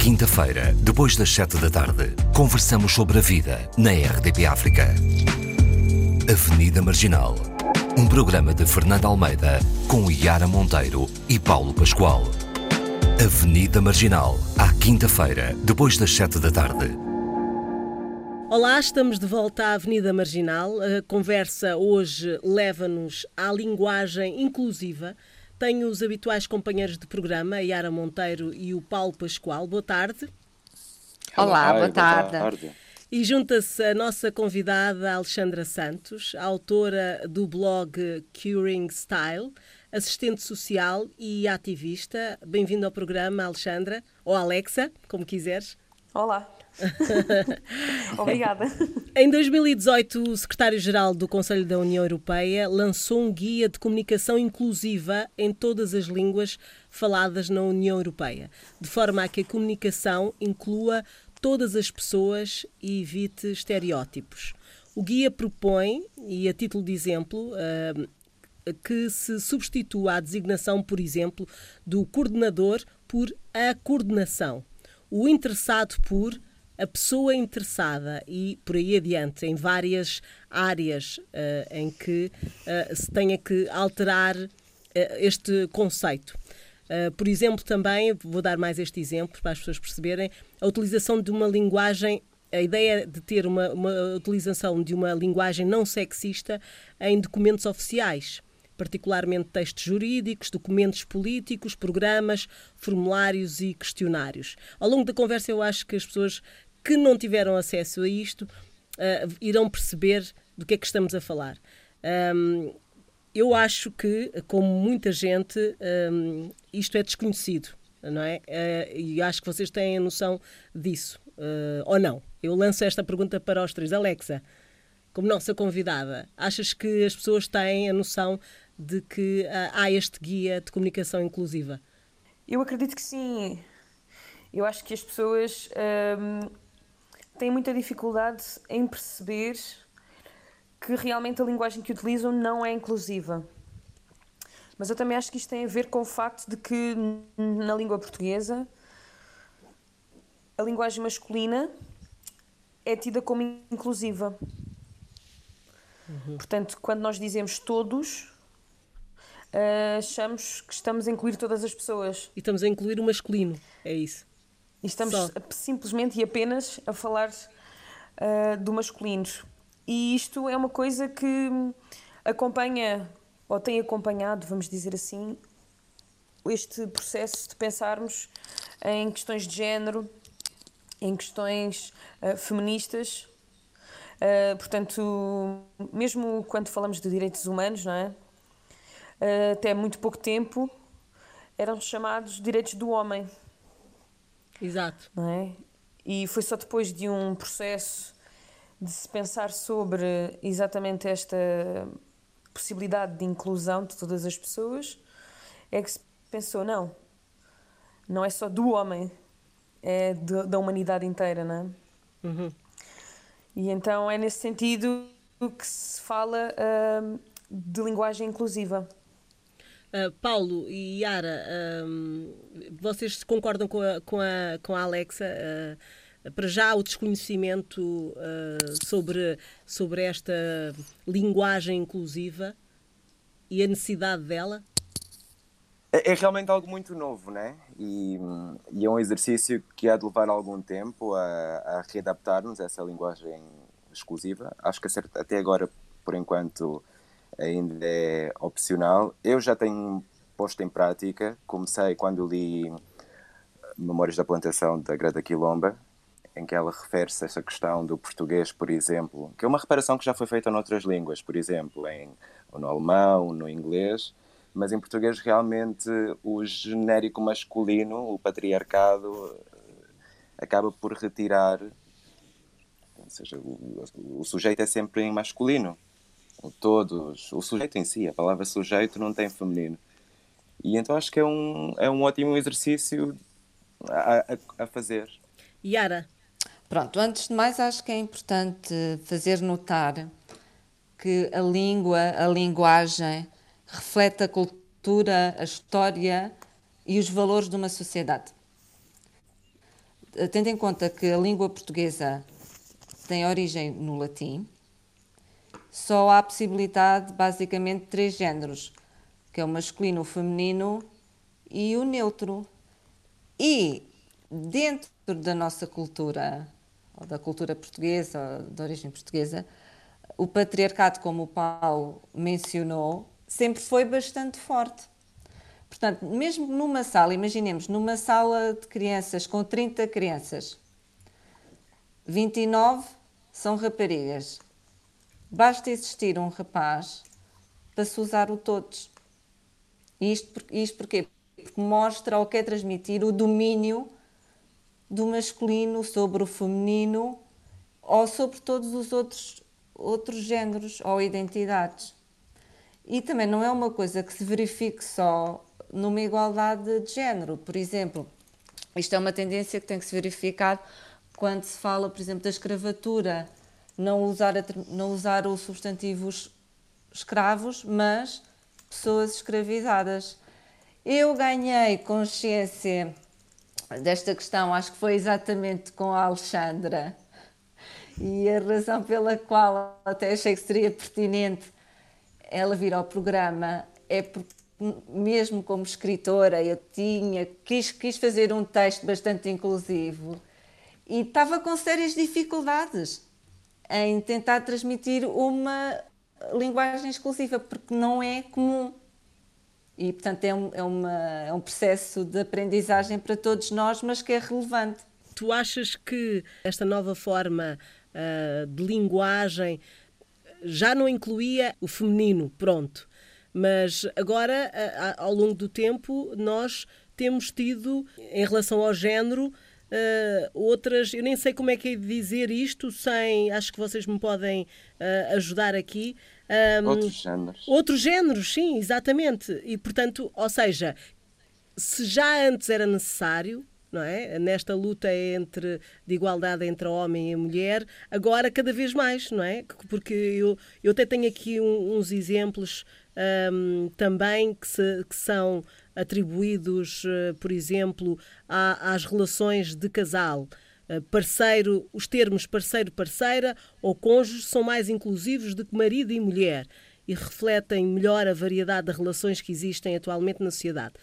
quinta-feira, depois das sete da tarde, conversamos sobre a vida na RDP África. Avenida Marginal. Um programa de Fernando Almeida com Yara Monteiro e Paulo Pascoal. Avenida Marginal, à quinta-feira, depois das sete da tarde. Olá, estamos de volta à Avenida Marginal. A conversa hoje leva-nos à linguagem inclusiva. Tenho os habituais companheiros de programa, a Yara Monteiro e o Paulo Pascoal. Boa tarde. Olá, boa tarde. Boa tarde. E junta-se a nossa convidada Alexandra Santos, autora do blog Curing Style, assistente social e ativista. Bem-vindo ao programa, Alexandra, ou Alexa, como quiseres. Olá. Obrigada. Em 2018, o secretário-geral do Conselho da União Europeia lançou um guia de comunicação inclusiva em todas as línguas faladas na União Europeia, de forma a que a comunicação inclua todas as pessoas e evite estereótipos. O guia propõe, e a título de exemplo, uh, que se substitua a designação, por exemplo, do coordenador por a coordenação, o interessado por a pessoa interessada e por aí adiante, em várias áreas uh, em que uh, se tenha que alterar uh, este conceito. por exemplo, também, vou dar mais este exemplo para as pessoas perceberem, a utilização de uma linguagem a ideia de ter uma, uma, utilização de uma linguagem não sexista em documentos oficiais, particularmente textos jurídicos, documentos políticos, programas, formulários e questionários. Ao longo da conversa, eu acho que as pessoas que não tiveram acesso a isto uh, irão perceber do que é que estamos a falar. Um, eu acho que, como muita gente, um, isto é desconhecido, não é? Uh, e acho que vocês têm a noção disso, uh, ou não? Eu lanço esta pergunta para os três. Alexa, como nossa convidada, achas que as pessoas têm a noção de que há este guia de comunicação inclusiva? Eu acredito que sim. Eu acho que as pessoas têm muita dificuldade em perceber que realmente a linguagem que utilizam não é inclusiva. Mas eu também acho que isto tem a ver com o facto de que na língua portuguesa a linguagem masculina é tida como inclusiva. Uhum. Portanto, quando nós dizemos todos, uh, achamos que estamos a incluir todas as pessoas. E estamos a incluir o masculino, é isso. E estamos Só. simplesmente e apenas a falar uh, do masculino. E isto é uma coisa que acompanha, ou tem acompanhado, vamos dizer assim, este processo de pensarmos em questões de género, em questões uh, feministas. Uh, portanto, mesmo quando falamos de direitos humanos, não é? Uh, até muito pouco tempo eram chamados direitos do homem. Exato. Não é? E foi só depois de um processo de se pensar sobre exatamente esta possibilidade de inclusão de todas as pessoas é que se pensou, não, não é só do homem, é de, da humanidade inteira, não é? Uhum. E então é nesse sentido que se fala uh, de linguagem inclusiva. Uh, Paulo e Yara, vocês concordam com a, com a, com a Alexa? Uh, para já, o desconhecimento uh, sobre, sobre esta linguagem inclusiva e a necessidade dela? É, é realmente algo muito novo, né? E, e, é um exercício que há de levar algum tempo a, a readaptar-nos a essa linguagem exclusiva. Acho que até agora, por enquanto, ainda é opcional. Eu já tenho posto em prática, comecei quando li Memórias da Plantação da Greta Quilomba, em que ela refere-se a essa questão do português, por exemplo, que é uma reparação que já foi feita noutras línguas, por exemplo, em, no alemão, no inglês, mas em português realmente o genérico masculino, o patriarcado, acaba por retirar, ou seja, o, o sujeito é sempre em masculino todos, o sujeito em si, a palavra sujeito não tem feminino. E então acho que é um, é um ótimo exercício a, a, a fazer. Yara? Pronto, antes de mais acho que é importante fazer notar que a língua, a linguagem, reflete a cultura, a história e os valores de uma sociedade. tendo em conta que a língua portuguesa tem origem no latim, só há possibilidade basicamente de três géneros, que é o masculino, o feminino e o neutro. E dentro da nossa cultura, ou da cultura portuguesa, ou de origem portuguesa, o patriarcado, como o Paulo mencionou, sempre foi bastante forte. Portanto, mesmo numa sala, imaginemos, numa sala de crianças com 30 crianças, 29 são raparigas. Basta existir um rapaz para se usar o todos. Isto, isto porquê? Porque mostra ou quer transmitir o domínio do masculino sobre o feminino ou sobre todos os outros, outros géneros ou identidades. E também não é uma coisa que se verifique só numa igualdade de género. Por exemplo, isto é uma tendência que tem que se verificar quando se fala, por exemplo, da escravatura, não usar, a, não usar o substantivo escravos, mas pessoas escravizadas. Eu ganhei consciência desta questão, acho que foi exatamente com a Alexandra, e a razão pela qual até achei que seria pertinente ela vir ao programa é porque mesmo como escritora eu tinha quis, quis fazer um texto bastante inclusivo e estava com sérias dificuldades em tentar transmitir uma linguagem exclusiva porque não é comum. E portanto é um, é, uma, é um processo de aprendizagem para todos nós mas que é relevante. Tu achas que esta nova forma uh, de linguagem já não incluía o feminino, pronto. Mas agora, ao longo do tempo, nós temos tido, em relação ao género, Uh, outras, eu nem sei como é que é de dizer isto, sem, acho que vocês me podem uh, ajudar aqui. Um, outros géneros. Outros géneros, sim, exatamente. E portanto, ou seja, se já antes era necessário, não é? Nesta luta entre, de igualdade entre homem e mulher, agora cada vez mais, não é? Porque eu, eu até tenho aqui um, uns exemplos um, também que, se, que são atribuídos, uh, por exemplo, às relações de casal. Uh, parceiro, os termos parceiro-parceira ou cônjuge são mais inclusivos do que marido e mulher e refletem melhor a variedade de relações que existem atualmente na sociedade.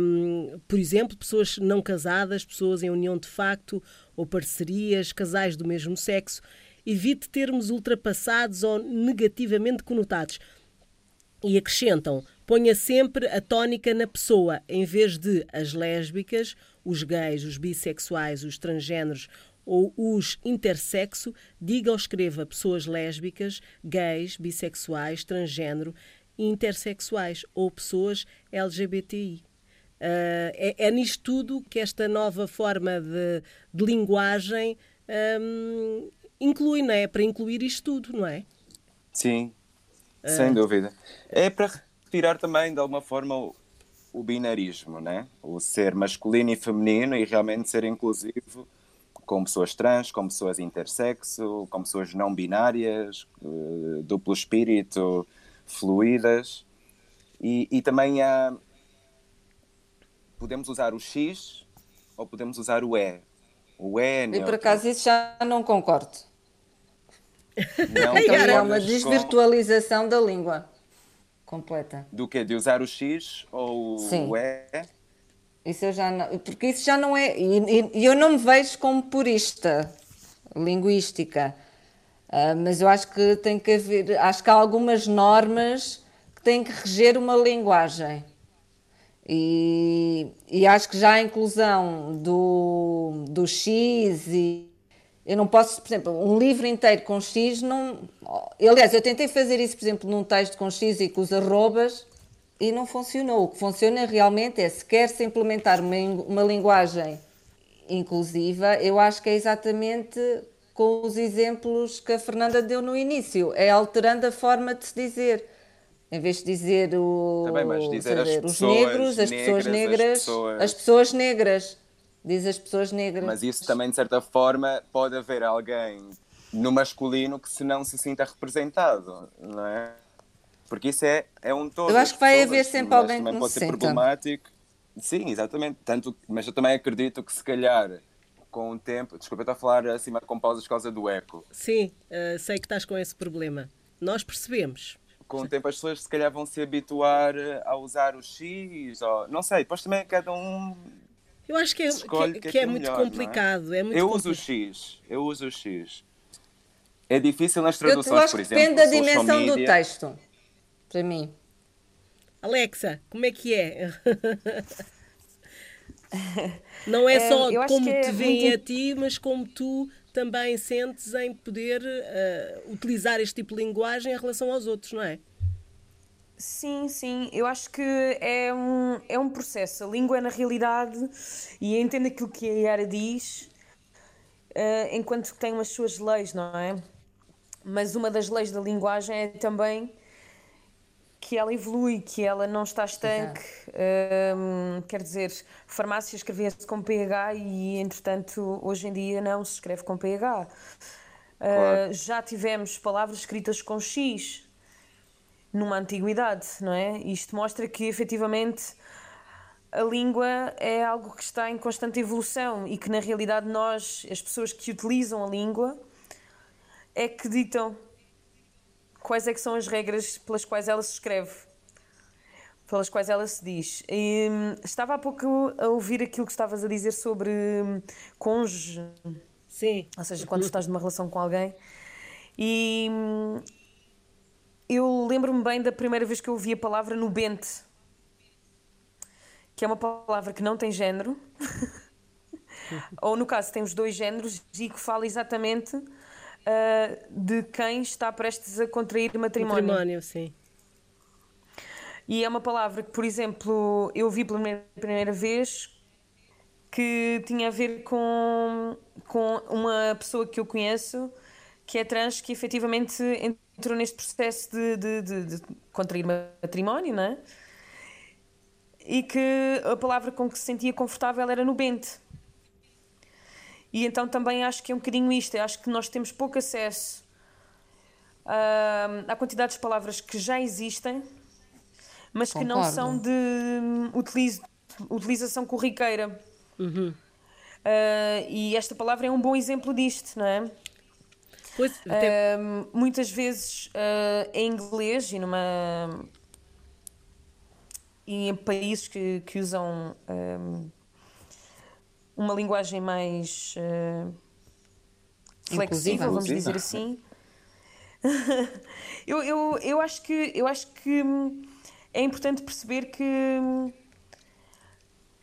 Um, por exemplo, pessoas não casadas, pessoas em união de facto ou parcerias, casais do mesmo sexo. Evite termos ultrapassados ou negativamente conotados. E acrescentam, ponha sempre a tónica na pessoa, em vez de as lésbicas, os gays, os bissexuais, os transgêneros ou os intersexo, diga ou escreva pessoas lésbicas, gays, bissexuais, transgênero, intersexuais ou pessoas LGBTI. Uh, é, é nisto tudo que esta nova forma de, de linguagem um, inclui, não é? Para incluir isto tudo, não é? Sim, uh... sem dúvida. É para retirar também, de alguma forma, o, o binarismo, né? O ser masculino e feminino e realmente ser inclusivo com pessoas trans, com pessoas intersexo, com pessoas não binárias, uh, duplo espírito, fluídas. E, e também há. Podemos usar o X ou podemos usar o E. O E é neutro. Eu, por acaso, isso já não concordo. Não então, é uma desvirtualização com... da língua completa. Do que? De usar o X ou Sim. o E? Isso eu já não, porque isso já não é. E, eu não me vejo como purista linguística, uh, mas eu acho que tem que haver. Acho que há algumas normas que têm que reger uma linguagem. E, e acho que já a inclusão do, do X e. Eu não posso, por exemplo, um livro inteiro com X não. Aliás, eu tentei fazer isso, por exemplo, num texto com X e com os arrobas e não funcionou. O que funciona realmente é se quer se implementar uma, uma linguagem inclusiva, eu acho que é exatamente com os exemplos que a Fernanda deu no início, é alterando a forma de se dizer. Em vez de dizer, o, dizer saber, os negros, as pessoas negras, as pessoas... as pessoas negras. Diz as pessoas negras. Mas isso também, de certa forma, pode haver alguém no masculino que se não se sinta representado, não é? Porque isso é, é um todo. Eu acho que vai haver sempre alguém que não pode se ser senta. problemático. Sim, exatamente. Tanto, mas eu também acredito que se calhar com o tempo. Desculpa, eu estou a falar acima com pausas por causa do eco. Sim, uh, sei que estás com esse problema. Nós percebemos. Com o tempo as pessoas se calhar vão se habituar a usar o X, ou, não sei, depois também cada um. Eu acho que é, que, que, que é, é muito melhor, complicado. É? é? muito eu complicado. uso o X, eu uso o X. É difícil nas traduções, eu por exemplo. Depende da dimensão do texto, para mim. Alexa, como é que é? Não é só como é te veem muito... a ti, mas como tu também sentes em poder uh, utilizar este tipo de linguagem em relação aos outros, não é? Sim, sim, eu acho que é um, é um processo. A língua, na realidade, e entendo aquilo que a Yara diz, uh, enquanto que tem as suas leis, não é? Mas uma das leis da linguagem é também que ela evolui, que ela não está estanque. Um, quer dizer, farmácia escrevia-se com PH e, entretanto, hoje em dia não se escreve com PH. Claro. Uh, já tivemos palavras escritas com X numa antiguidade, não é? Isto mostra que, efetivamente, a língua é algo que está em constante evolução e que, na realidade, nós, as pessoas que utilizam a língua, é que ditam quais é que são as regras pelas quais ela se escreve, pelas quais ela se diz. E, hum, estava há pouco a ouvir aquilo que estavas a dizer sobre hum, cônjuge. Sim. Ou seja, quando estás numa relação com alguém. E hum, eu lembro-me bem da primeira vez que eu ouvi a palavra nubente, que é uma palavra que não tem género. Ou no caso, temos dois géneros e que fala exatamente uh, de quem está prestes a contrair matrimónio. Matrimónio, sim. E é uma palavra que, por exemplo, eu vi pela primeira vez que tinha a ver com, com uma pessoa que eu conheço que é trans, que efetivamente entrou neste processo de, de, de, de contrair matrimónio, não é? E que a palavra com que se sentia confortável era nubente. E então também acho que é um bocadinho isto. Acho que nós temos pouco acesso uh, à quantidade de palavras que já existem, mas Concordo. que não são de utiliz, utilização corriqueira. Uhum. Uh, e esta palavra é um bom exemplo disto, não é? Pois, uh, muitas vezes uh, em inglês e numa e em países que, que usam um, uma linguagem mais uh, flexível, vamos dizer assim. eu, eu, eu, acho que, eu acho que hum, é importante perceber que hum,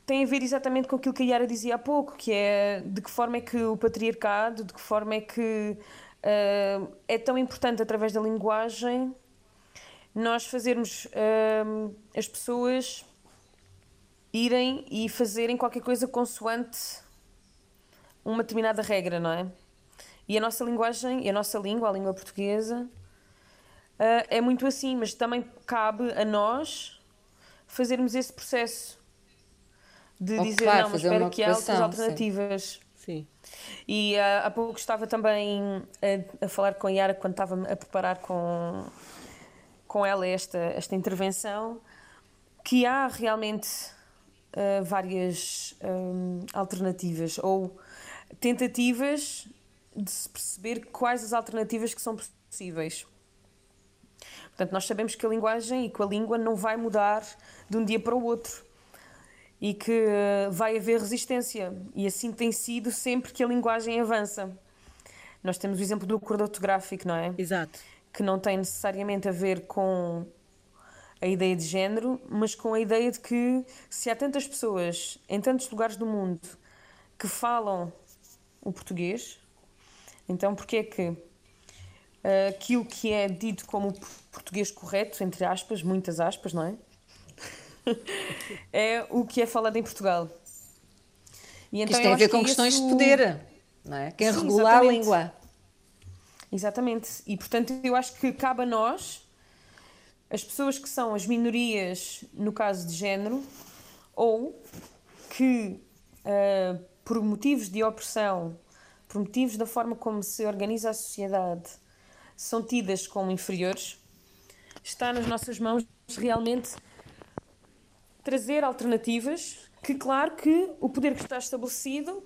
tem a ver exatamente com aquilo que a Yara dizia há pouco, que é de que forma é que o patriarcado, de que forma é que uh, é tão importante através da linguagem nós fazermos uh, as pessoas irem e fazerem qualquer coisa consoante uma determinada regra, não é? E a nossa linguagem, e a nossa língua, a língua portuguesa, uh, é muito assim, mas também cabe a nós fazermos esse processo de dizer claro, não, mas espera que há outras alternativas. Sim. sim. E uh, há pouco estava também a, a, falar com a Yara quando estava a preparar com, com ela esta, esta intervenção, que há realmente uh, várias um, alternativas ou tentativas de se perceber quais as alternativas que são possíveis. Portanto, nós sabemos que a linguagem e que a língua não vai mudar de um dia para o outro e que vai haver resistência. E assim tem sido sempre que a linguagem avança. Nós temos o exemplo do acordo ortográfico, não é? Exato. Que não tem necessariamente a ver com a ideia de género, mas com a ideia de que se há tantas pessoas em tantos lugares do mundo que falam o português, então porque é que uh, aquilo que é dito como português correto, entre aspas, muitas aspas, não é? é o que é falado em Portugal. E então Isto tem a ver com que questões isso... de poder, não é? Quem Sim, regula exatamente. a língua. Exatamente. E portanto eu acho que cabe a nós as pessoas que são as minorias no caso de género ou que uh, por motivos de opressão, por motivos da forma como se organiza a sociedade, são tidas como inferiores, está nas nossas mãos realmente trazer alternativas que, claro, que o poder que está estabelecido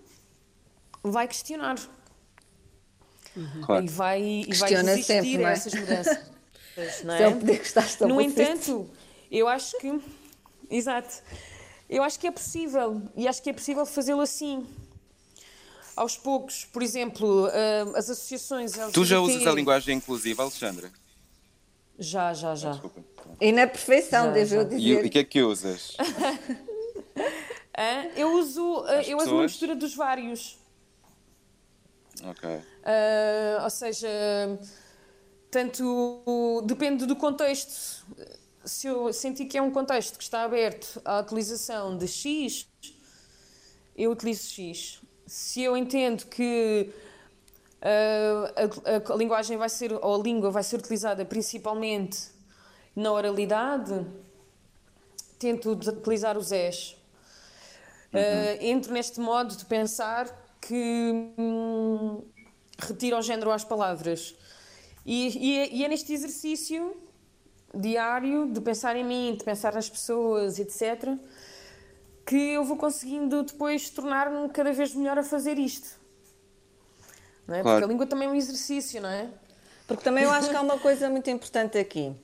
vai questionar. Claro. E vai, e vai resistir sempre, não a é? essas mudanças. não Se é é? o poder que está No estabelecido. entanto, eu acho que. Exato. Eu acho que é possível. E acho que é possível fazê-lo assim. Aos poucos, por exemplo, ah, as associações. Tu já usas a linguagem inclusiva, Alexandra? Já, já, já. Desculpa. E na perfeição, Já, devo já. dizer. e o que é que usas? Eu uso, ah, As eu uso uma mistura dos vários. Ok. Ah, ou seja, tanto depende do contexto. Se eu sentir que é um contexto que está aberto à utilização de X, eu utilizo X. Se eu entendo que ah, a, a- a linguagem vai ser, ou a língua vai ser utilizada principalmente na oralidade, tento utilizar os S. Uh, entro neste modo de pensar que hum, retiro o género às palavras. E, e é, e é neste exercício diário de pensar em mim, de pensar nas pessoas, etc., que eu vou conseguindo depois tornar-me cada vez melhor a fazer isto. Não é? Claro. Porque a língua também é um exercício, não é? Porque também eu acho que há uma coisa muito importante aqui.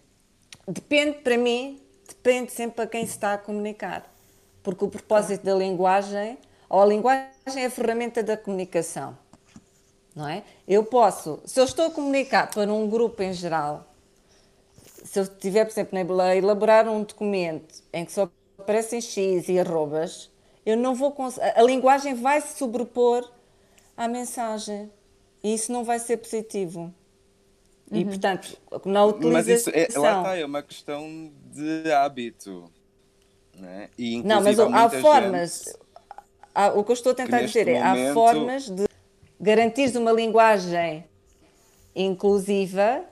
Depende, para mim, depende sempre a quem se está a comunicar. Porque o propósito da linguagem, ou a linguagem é a ferramenta da comunicação. Não é? Eu posso, se eu estou a comunicar para um grupo em geral, se eu estiver, por exemplo, a elaborar um documento em que só aparecem X e arrobas, eu não vou a linguagem vai se sobrepor à mensagem. E isso não vai ser positivo. E, portanto, na utilização... Mas isso é, lá está, é uma questão de hábito. Né? E, Não, mas há formas. gente- há- o que eu estou a tentar dizer é: há formas de garantir uma linguagem inclusiva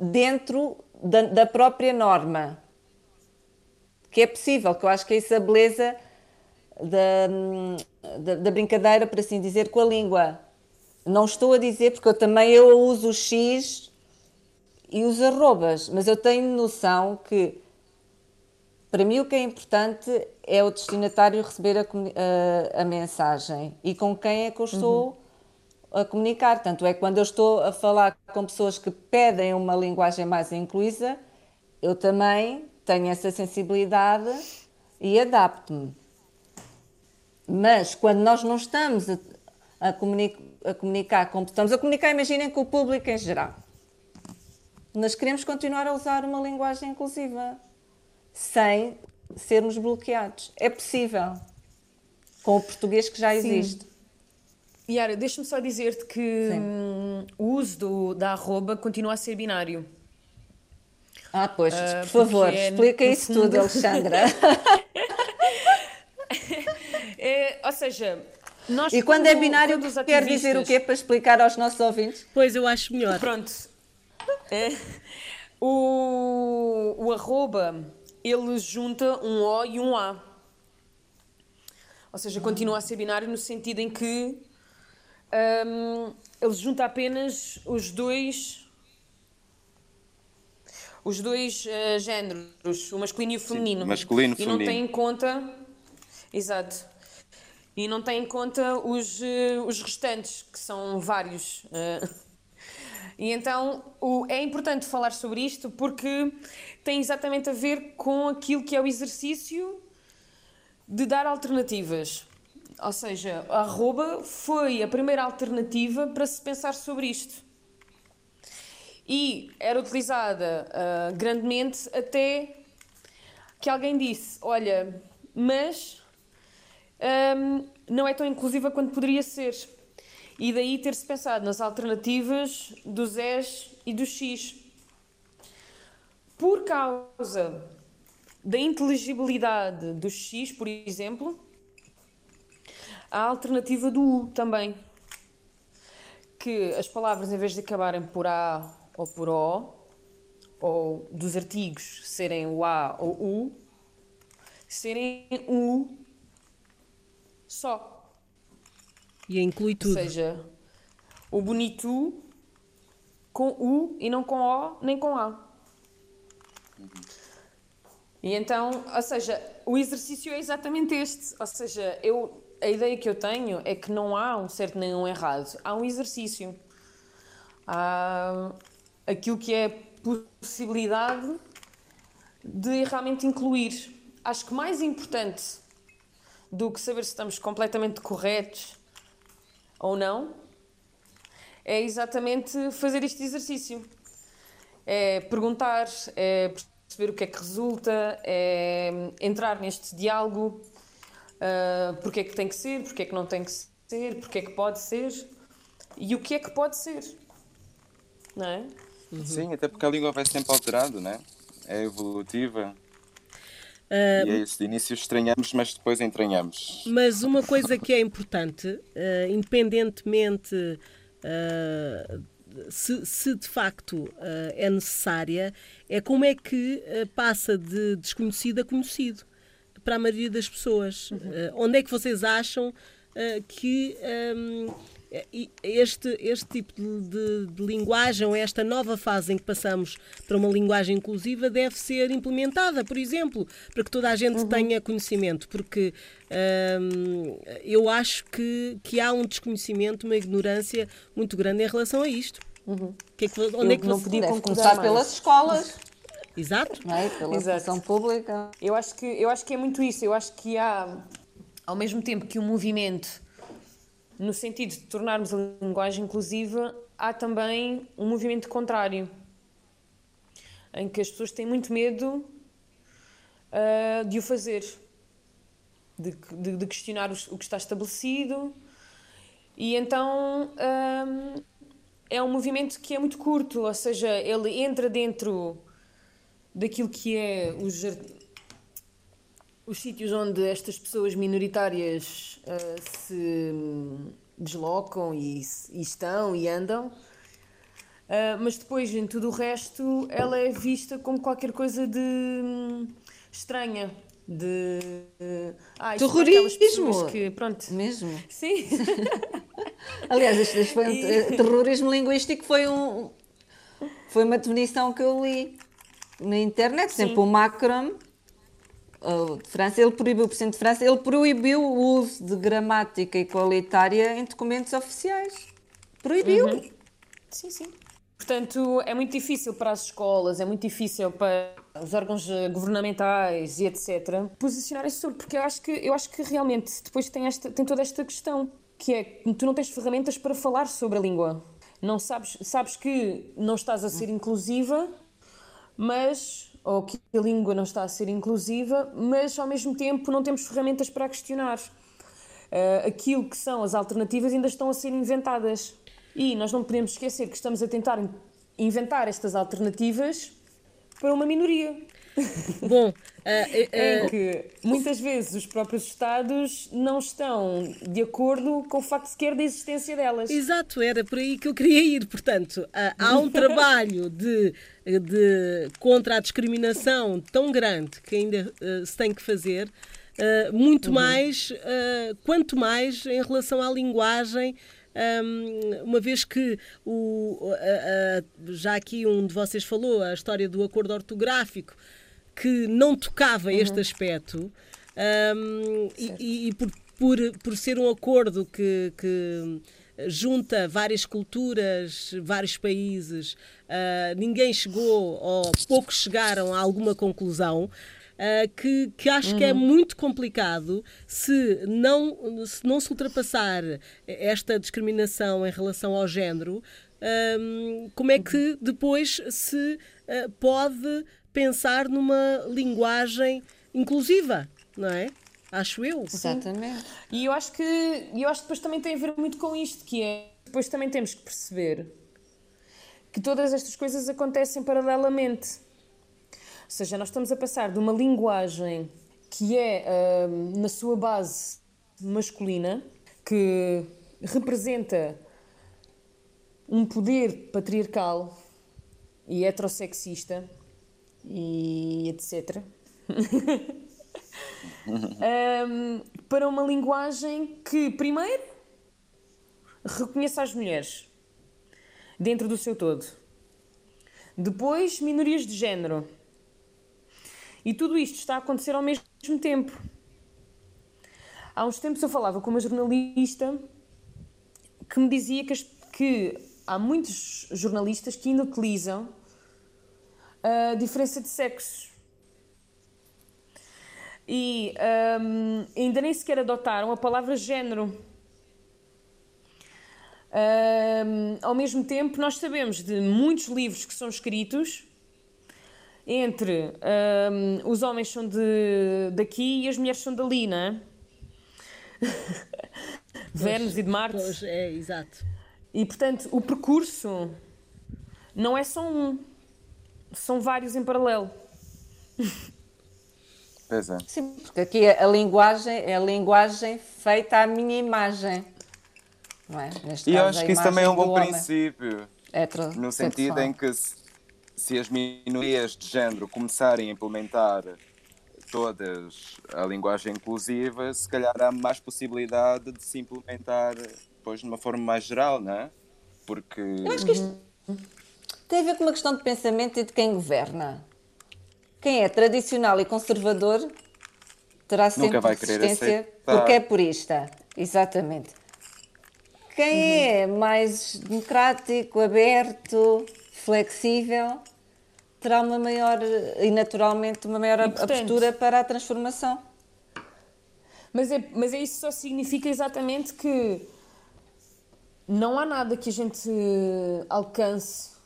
dentro da, da própria norma. Que é possível, que eu acho que é isso a beleza da, da, da brincadeira, por assim dizer, com a língua. Não estou a dizer, porque eu também eu uso o X e os arrobas, mas eu tenho noção que para mim, o que é importante é o destinatário receber a, a- a mensagem e com quem é que eu estou a comunicar. Tanto é que quando eu estou a falar com pessoas que pedem uma linguagem mais incluída, eu também tenho essa sensibilidade e adapto-me. Mas quando nós não estamos a, a comuni- a comunicar com. Estamos a comunicar, imaginem, com o público em geral. Nós queremos continuar a usar uma linguagem inclusiva sem sermos bloqueados. É possível. Com o português que já Sim. existe. Yara, deixa-me só dizer-te que Sim. hum, o uso do- da arroba continua a ser binário. Ah, pois, Ah, por favor, é, explica isso fundo- tudo, Alexandra. É, ou seja, nós e quando é binário, quando os quer dizer o ativistas- quê para explicar aos nossos ouvintes? Pois eu acho melhor. Pronto. É, o, o arroba, ele junta um O e um A. Ou seja, continua a ser binário no sentido em que hum, ele junta apenas os dois os dois eh, géneros, o masculino e o feminino. masculino e e não feminino. tem em conta exato e não tem em conta os, eh, os restantes que são vários eh. e então o, é importante falar sobre isto porque tem exatamente a ver com aquilo que é o exercício de dar alternativas. Ou seja, a arroba foi a primeira alternativa para se pensar sobre isto. E era utilizada ah, grandemente até que alguém disse: Olha, mas ahm, não é tão inclusiva quanto poderia ser. E daí ter-se pensado nas alternativas dos S e do X. Por causa da inteligibilidade do X, por exemplo, a alternativa do U também. Que as palavras, em vez de acabarem por A ou por O, ou dos artigos serem o A ou U, serem U só. E inclui Ou tudo. seja, o bonito com U e não com O nem com A. E então, ou seja, o exercício é exatamente este. Ou seja, eu a ideia que eu tenho é que não há um certo nem um errado, há um exercício. Há aquilo que é possibilidade de realmente incluir. Acho que mais importante do que saber se estamos completamente corretos ou não é exatamente fazer este exercício. É perguntar, é perceber o que é que resulta, é entrar neste diálogo, uh, porque é que tem que ser, porque é que não tem que ser, porque é que pode ser e o que é que pode ser. Não é? Sim, até porque a língua vai sempre alterando, né? É evolutiva. Uh, e é isso, de início estranhamos, mas depois entranhamos. Mas uma coisa que é importante, uh, independentemente uh, se, se, de facto é necessária, é como é que passa de desconhecido a conhecido para a maioria das pessoas. Uhum. onde é que vocês acham que um, este, este tipo de, de, de, linguagem, ou esta nova fase em que passamos para uma linguagem inclusiva, deve ser implementada, por exemplo, para que toda a gente uhum. tenha conhecimento, porque hum, eu acho que, que há um desconhecimento, uma ignorância muito grande em relação a isto. Uhum. Que é que, onde eu é que não podia começar mais. pelas escolas. Exato. É? Pela Exato. educação pública. Eu acho, que, eu acho que é muito isso. Eu acho que há, ao mesmo tempo que o movimento no sentido de tornarmos a linguagem inclusiva, há também um movimento contrário, em que as pessoas têm muito medo uh, de o fazer, de, de, de questionar o que está estabelecido, e então um, é um movimento que é muito curto, ou seja, ele entra dentro daquilo que é os, os sítios onde estas pessoas minoritárias uh, se deslocam e, e, estão e andam, uh, mas depois em tudo o resto ela é vista como qualquer coisa de hum, estranha. De uh, ah, terrorismo! que, pronto. mesmo? Sim. Aliás este, foi um, e... terrorismo linguístico foi um foi uma definição que eu li na internet. Sempre o Macron de França, ele proibiu, o Presidente de França, ele proibiu o uso de gramática igualitária em documentos oficiais. Proibiu. Uhum. Sim, sim. Portanto, é muito difícil para as escolas, é muito difícil para os órgãos governamentais e etc. posicionarem-se sobre, porque eu acho que, eu acho que realmente depois tem, esta, tem toda esta questão, que é que tu não tens ferramentas para falar sobre a língua. Não sabes, sabes que não estás a ser inclusiva, mas ou que a língua não está a ser inclusiva, mas ao mesmo tempo não temos ferramentas para questionar. Uh, aquilo que são as alternativas ainda estão a ser inventadas. E nós não podemos esquecer que estamos a tentar inventar estas alternativas para uma minoria. Bom, uh, uh, em que muitas vezes os próprios Estados não estão de acordo com o facto sequer da existência delas. Exato, era por aí que eu queria ir. Portanto, uh, há um trabalho de, de contra a discriminação tão grande que ainda se tem que fazer. muito uhum. mais, quanto mais em relação à linguagem, um, uma vez que o, já aqui um de vocês falou a história do acordo ortográfico que não tocava uhum. este aspecto um, e, e, por, por, por ser um acordo que, que junta várias culturas, vários países, uh, ninguém chegou, ou poucos chegaram a alguma conclusão. Uh, que, que acho uhum. que é uhum. muito complicado se não, se não se ultrapassar esta discriminação em relação ao género, um, como é que depois se uh, pode pensar numa linguagem inclusiva, não é? Acho eu. Exatamente. E eu acho que eu acho que depois também tem a ver muito com isto, que é depois também temos que perceber que todas estas coisas acontecem paralelamente. Ou seja, nós estamos a passar de uma linguagem que é, hum, na sua base, masculina, que representa um poder patriarcal e heterossexista, e etc. um, para uma linguagem que, primeiro, reconheça as mulheres dentro do seu todo. Depois, minorias de género. E tudo isto está a acontecer ao mesmo tempo. Há uns tempos eu falava com uma jornalista que me dizia que, que há muitos jornalistas que ainda utilizam a diferença de sexos. E um, ainda nem sequer adotaram a palavra género. Um, ao mesmo tempo, nós sabemos de muitos livros que são escritos entre um, os homens são de, daqui e as mulheres são dali, não é? Vênus e de Marte. Pois, é, exato. E portanto, o percurso não é só um, são vários em paralelo. Pois é. Sim, porque aqui a linguagem é a linguagem feita à minha imagem. Não é? Neste E eu caso, acho a que isso também é um bom princípio. Hetero- No sentido em que se, se as minorias de género começarem a implementar todas a linguagem inclusiva, se calhar há mais possibilidade de se implementar depois de uma forma mais geral, não é? Porque Eu acho que isto tem a ver com uma questão de pensamento e de quem governa. Quem é tradicional e conservador terá sempre vai querer resistência aceitar. porque é purista. Exatamente. Quem é mais democrático, aberto, flexível, terá uma maior e naturalmente uma maior abertura para a transformação. Mas, é, mas é isso só significa exatamente que não há nada que a gente alcance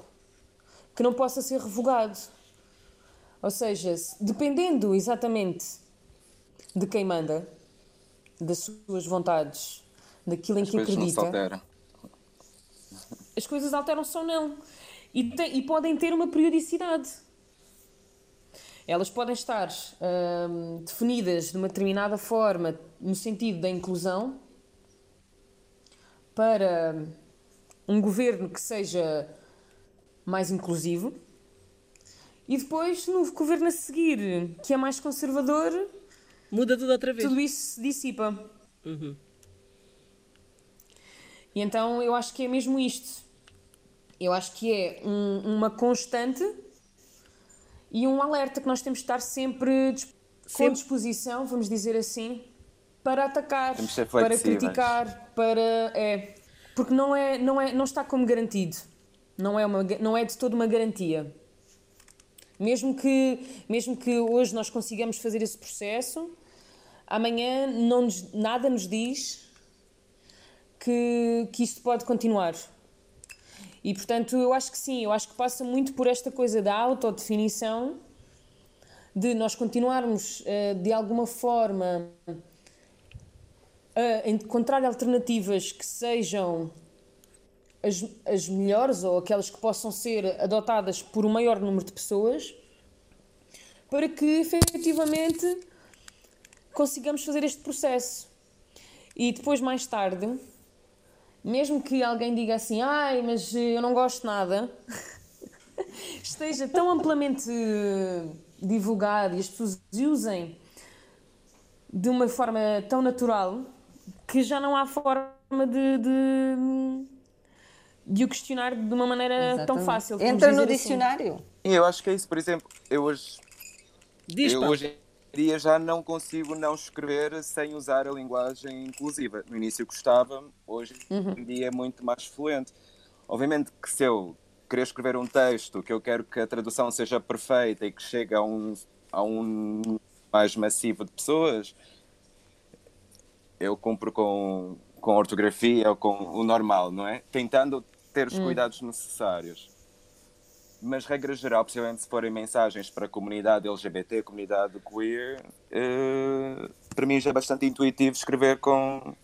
que não possa ser revogado. Ou seja, se- dependendo exatamente de quem manda, das suas vontades, daquilo em as que acredita, alteram. as coisas alteram-se ou não. E, tem- e podem ter uma periodicidade. Elas podem estar hum, definidas de uma determinada forma, no sentido da inclusão, para um governo que seja mais inclusivo, e depois, no governo a seguir, que é mais conservador, Muda tudo outra vez. tudo isso se dissipa. E então eu acho que é mesmo isto. Eu acho que é um- uma constante e um alerta que nós temos de estar sempre, dis- com Sempre. disposição, vamos dizer assim, para atacar, para criticar, para é, porque não é, não é, não está como garantido. Não é uma, não é de toda uma garantia. Mesmo que, mesmo que hoje nós consigamos fazer esse processo, amanhã não nos- nada nos diz que, que isto pode continuar. E portanto, eu acho que sim, eu acho que passa muito por esta coisa da autodefinição, de nós continuarmos eh, de alguma forma a encontrar alternativas que sejam as, as melhores ou aquelas que possam ser adotadas por um maior número de pessoas, para que efetivamente consigamos fazer este processo. E depois, mais tarde, mesmo que alguém diga assim, ai, mas eu não gosto nada, esteja tão amplamente divulgado e as pessoas usem de uma forma tão natural que já não há forma de, de, de o questionar de uma maneira tão Exatamente. fácil. vamos Entra no assim. dicionário. E eu acho que é isso, por exemplo, eu hoje Diz, eu hoje em dia já não consigo não escrever sem usar a linguagem inclusiva. No início gostava, hoje em dia é muito mais fluente. Obviamente que se eu querer escrever um texto que eu quero que a tradução seja perfeita e que chegue a um, a um mais massivo de pessoas, eu cumpro com, com ortografia ou com o normal, não é? Tentando ter os cuidados necessários mas regra geral, principalmente se forem mensagens para a comunidade LGBT, comunidade queer, eh, para mim já é bastante intuitivo escrever com,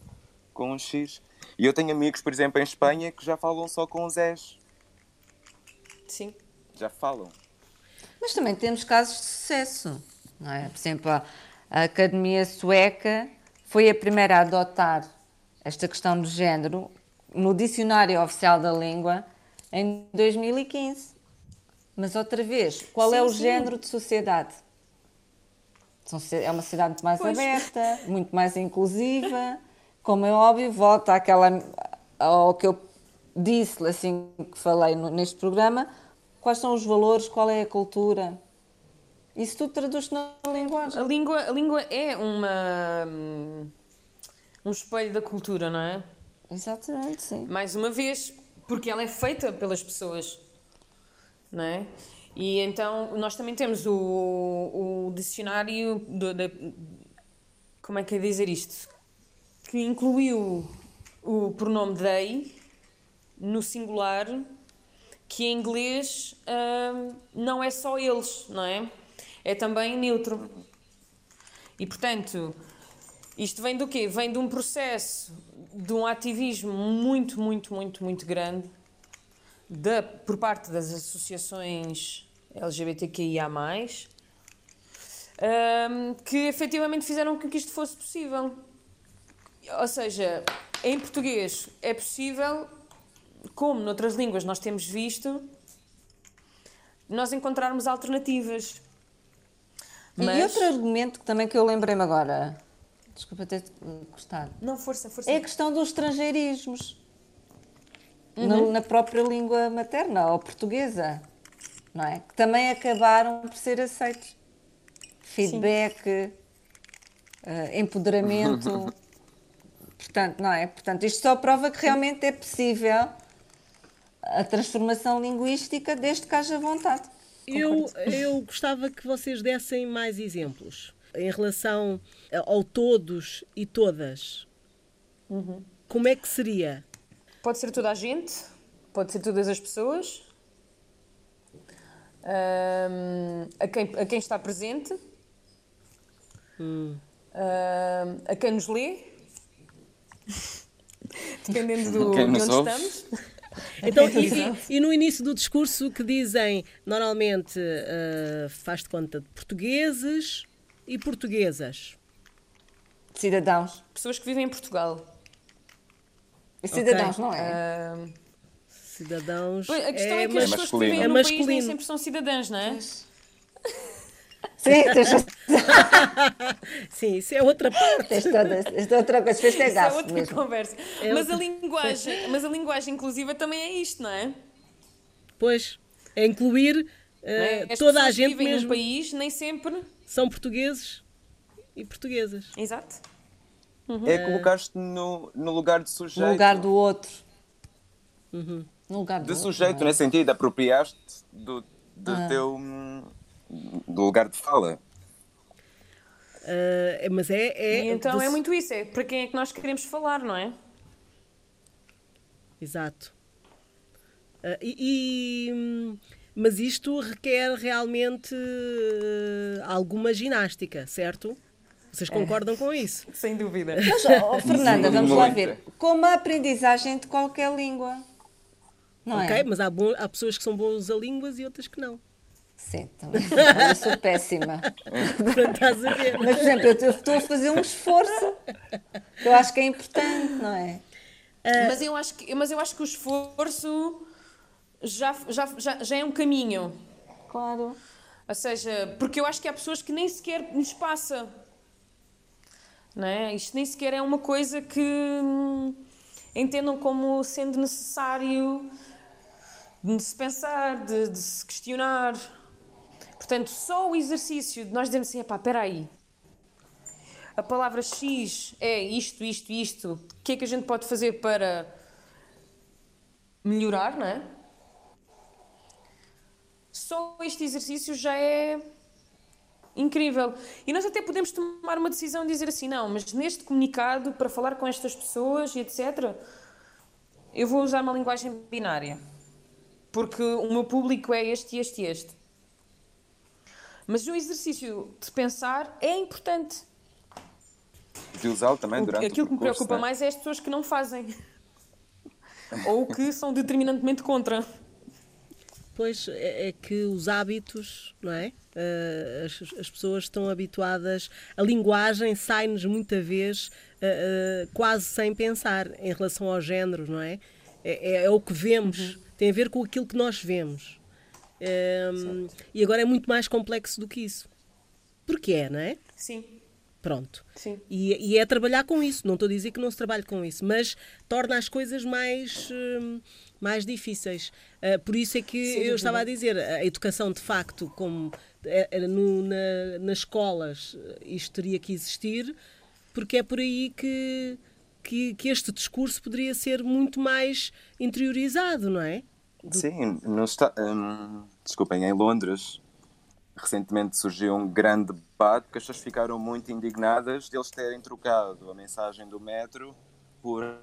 com um X. E eu tenho amigos, por exemplo, em Espanha que já falam só com os S. Sim. Já falam. Mas também temos casos de sucesso. Não é? Por exemplo, a, a Academia Sueca foi a primeira a adotar esta questão do género no Dicionário Oficial da Língua em 2015. Mas outra vez, qual é Sim, o sim. género de sociedade? É uma sociedade muito mais Pois. aberta, muito mais inclusiva. Como é óbvio, volta àquela, ao que eu disse assim que falei neste programa. Quais são os valores? Qual é a cultura? Isso tudo traduz na linguagem. A língua, a língua é uma. um espelho da cultura, não é? Exatamente, sim. Mais uma vez, porque ela é feita pelas pessoas, não é? E então nós também temos o, o dicionário do, da, como é que é dizer isto? Que incluiu o pronome they no singular, que em inglês hum, não é só eles, não é? É também neutro. E portanto, isto vem do quê? Vem de um processo de um ativismo muito, muito, muito, muito grande da, por parte das associações LGBTQIA+, um, que efetivamente fizeram com que isto fosse possível. Ou seja, em português é possível, como noutras línguas nós temos visto, nós encontrarmos alternativas. Mas... E outro argumento que também que eu lembrei-me agora, desculpa ter gostado. Não, força, força. É a questão dos estrangeirismos. Uhum. Na, na própria língua materna ou portuguesa, não é? Que também acabaram por ser aceitos. Feedback, uh, empoderamento. Portanto, não é? Portanto, isto só prova que realmente é possível a transformação linguística desde que haja vontade. Eu, eu gostava que vocês dessem mais exemplos em relação ao todos e todas. Uhum. Como é que seria? Pode ser toda a gente, pode ser todas as pessoas, um, a, quem, a quem está presente, hum. um, a quem nos lê, dependendo do, de onde ouve. estamos. Então, e, e, no início do discurso que dizem, normalmente uh, faz de conta de portugueses e portuguesas. Cidadãos. Pessoas que vivem em Portugal. E cidadãos, okay. não é? Uh, cidadãos. A questão é, é que as pessoas que vivem é no masculino. país nem sempre são cidadãs, não é? Sim, tens... Sim, isso é outra parte. Isto é outra coisa, fez isso é outra mesmo. conversa. É mas, outra... a linguagem, mas a linguagem inclusiva também é isto, não é? Pois, é incluir uh, é? toda a gente que vivem mesmo. no país nem sempre são portugueses e portuguesas. Exato. Uhum. É colocar-te no, no lugar de sujeito. No lugar do outro. Uhum. No lugar do de outro, sujeito, é? nesse sentido, apropriaste do, do ah. teu do lugar de fala. Uh, mas é. é então de... é muito isso, é para quem é que nós queremos falar, não é? Exato. Uh, e, e, mas isto requer realmente uh, alguma ginástica, certo? Vocês é. concordam é. com isso? Sem dúvida. Mas, oh, Fernanda, vamos lá ver. Como a aprendizagem de qualquer língua. Não ok, é? mas há, há pessoas que são boas a línguas e outras que não. Sim, também. Eu sou péssima. estás a ver. Mas, por exemplo, eu estou a fazer um esforço que eu acho que é importante, não é? Uh, mas, eu acho que, mas eu acho que o esforço já, já, já, já é um caminho. Claro. Ou seja, porque eu acho que há pessoas que nem sequer nos passa. Não é? Isto nem sequer é uma coisa que hum, entendam como sendo necessário de se pensar, de, de se questionar. Portanto, só o exercício de nós dizermos assim, pá, espera aí, a palavra X é isto, isto, isto, o que é que a gente pode fazer para melhorar, não é? Só este exercício já é incrível. E nós até podemos tomar uma decisão de dizer assim, não, mas neste comunicado, para falar com estas pessoas e etc., eu vou usar uma linguagem binária. Porque o meu público é este, este e este. Mas o exercício de pensar é importante. De usá-lo também durante Aquilo o que me preocupa né? mais é as pessoas que não fazem. Ou que são determinantemente contra. Pois é, é que os hábitos, não é? Uh, as, as, pessoas estão habituadas, a linguagem sai-nos muita vez uh, uh, quase sem pensar em relação aos géneros, não é? É, é, é o que vemos, uhum. tem a ver com aquilo que nós vemos. Um, e agora é muito mais complexo do que isso. Porque é, não é? Sim. Pronto. Sim. E, e é trabalhar com isso. Não estou a dizer que não se trabalhe com isso, mas torna as coisas mais, hum, mais difíceis. Uh, por isso é que Sim, eu estava a dizer, a educação de facto, como uh, no, na, nas escolas, isto teria que existir, porque é por aí que que, que este discurso poderia ser muito mais interiorizado, não é? Sim, no, esta- hum, desculpem, em Londres recentemente surgiu um grande debate porque as pessoas ficaram muito indignadas de eles terem trocado a mensagem do metro por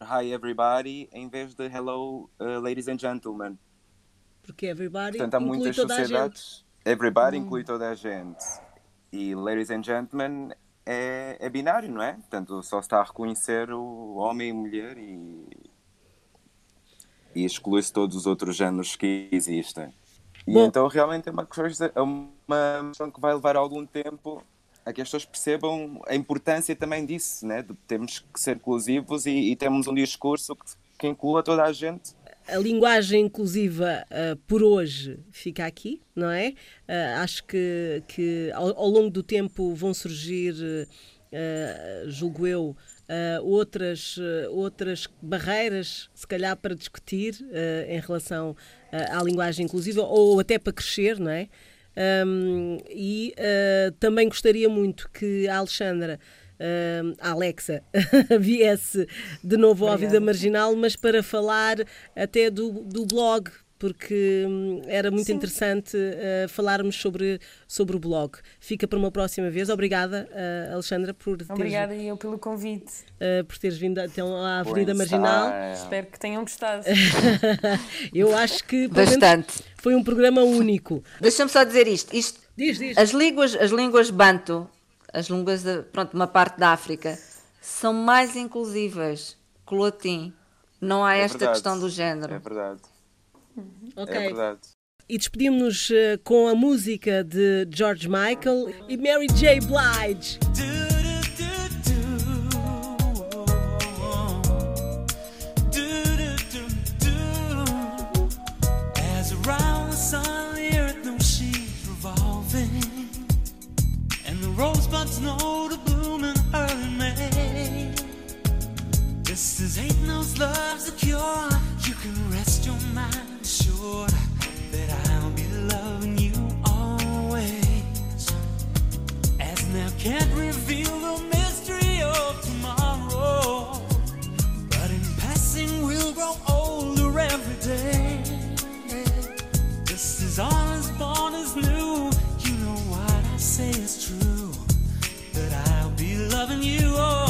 Hi everybody em vez de Hello uh, ladies and gentlemen. Porque everybody Portanto, há inclui muitas toda a gente. sociedades. Everybody inclui toda a gente. E ladies and gentlemen é, é binário, não é? Portanto, só se está a reconhecer o homem e mulher e, e exclui-se todos os outros géneros que existem. E Bom. então realmente é uma coisa, é uma questão que vai levar algum tempo a que as pessoas percebam a importância também disso, né? De termos que ser inclusivos e, e termos um discurso que, que inclua toda a gente. A linguagem inclusiva ah, por hoje fica aqui, não é? Ah, acho que, que ao, ao longo do tempo vão surgir, ah, julgo eu, ah, outras, ah, outras barreiras, se calhar, para discutir ah, em relação à linguagem inclusiva ou até para crescer, não é? Um, e uh, também gostaria muito que a Alexandra, a Alexa, viesse de novo ao Vida Marginal, mas para falar até do, do blog, porque hum, era muito interessante uh, falarmos sobre, sobre o blog. Fica para uma próxima vez. Obrigada, uh, Alexandra, por teres, Obrigada eu pelo convite. uh, por teres vindo então à Avenida Marginal. Espero que tenham gostado. Eu acho que pelo menos, Bastante. Foi um programa único. Deixa-me só dizer isto. isto Diz, diz. as, línguas, as línguas banto, as línguas de pronto, uma parte da África, são mais inclusivas que o latim. Não há É esta verdade. questão do género. É verdade. Ok. É verdade. E despedimos-nos eh, com a música de George Michael e Mary J. Blige. Can rest your mind assured that I'll be loving you always. As now can't reveal the mystery of tomorrow. But in passing, we'll grow older every day. Just as all is born is new, you know what I say is true. That I'll be loving you always.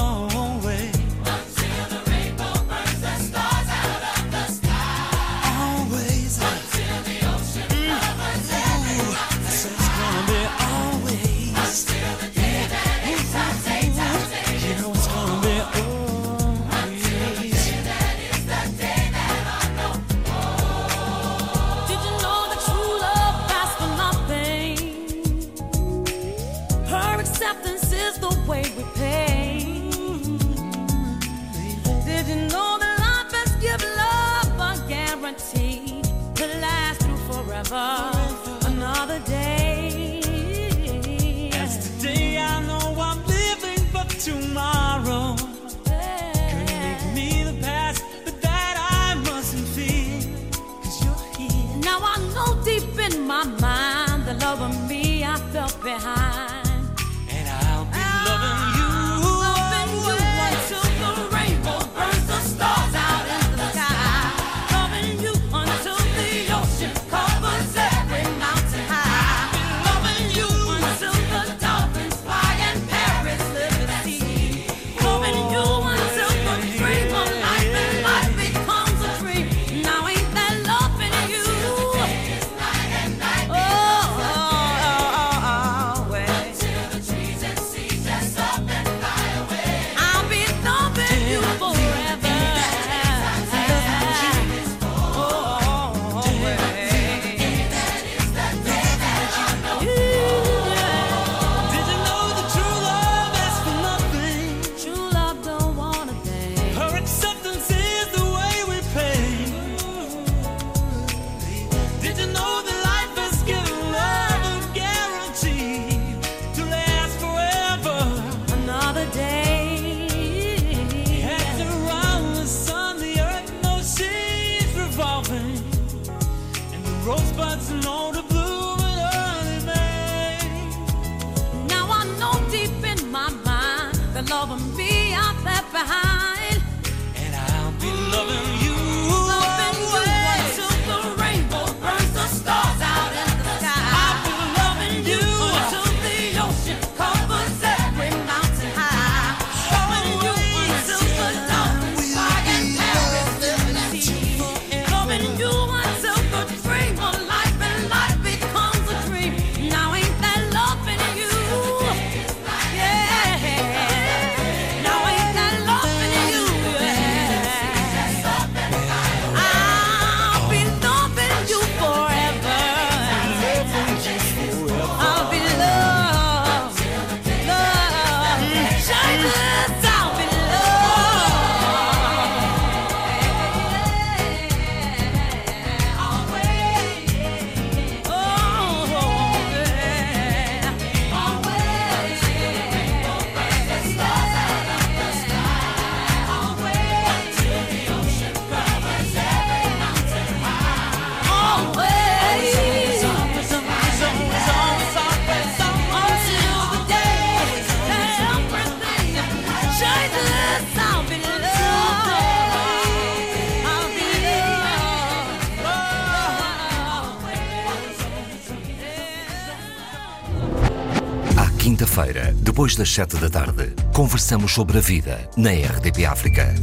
Depois das sete da tarde, conversamos sobre a vida na RDP África.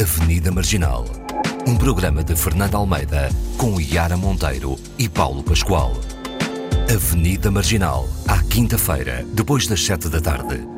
Avenida Marginal. Um programa de Fernando Almeida com Yara Monteiro e Paulo Pascoal. Avenida Marginal, à quinta-feira, depois das sete da tarde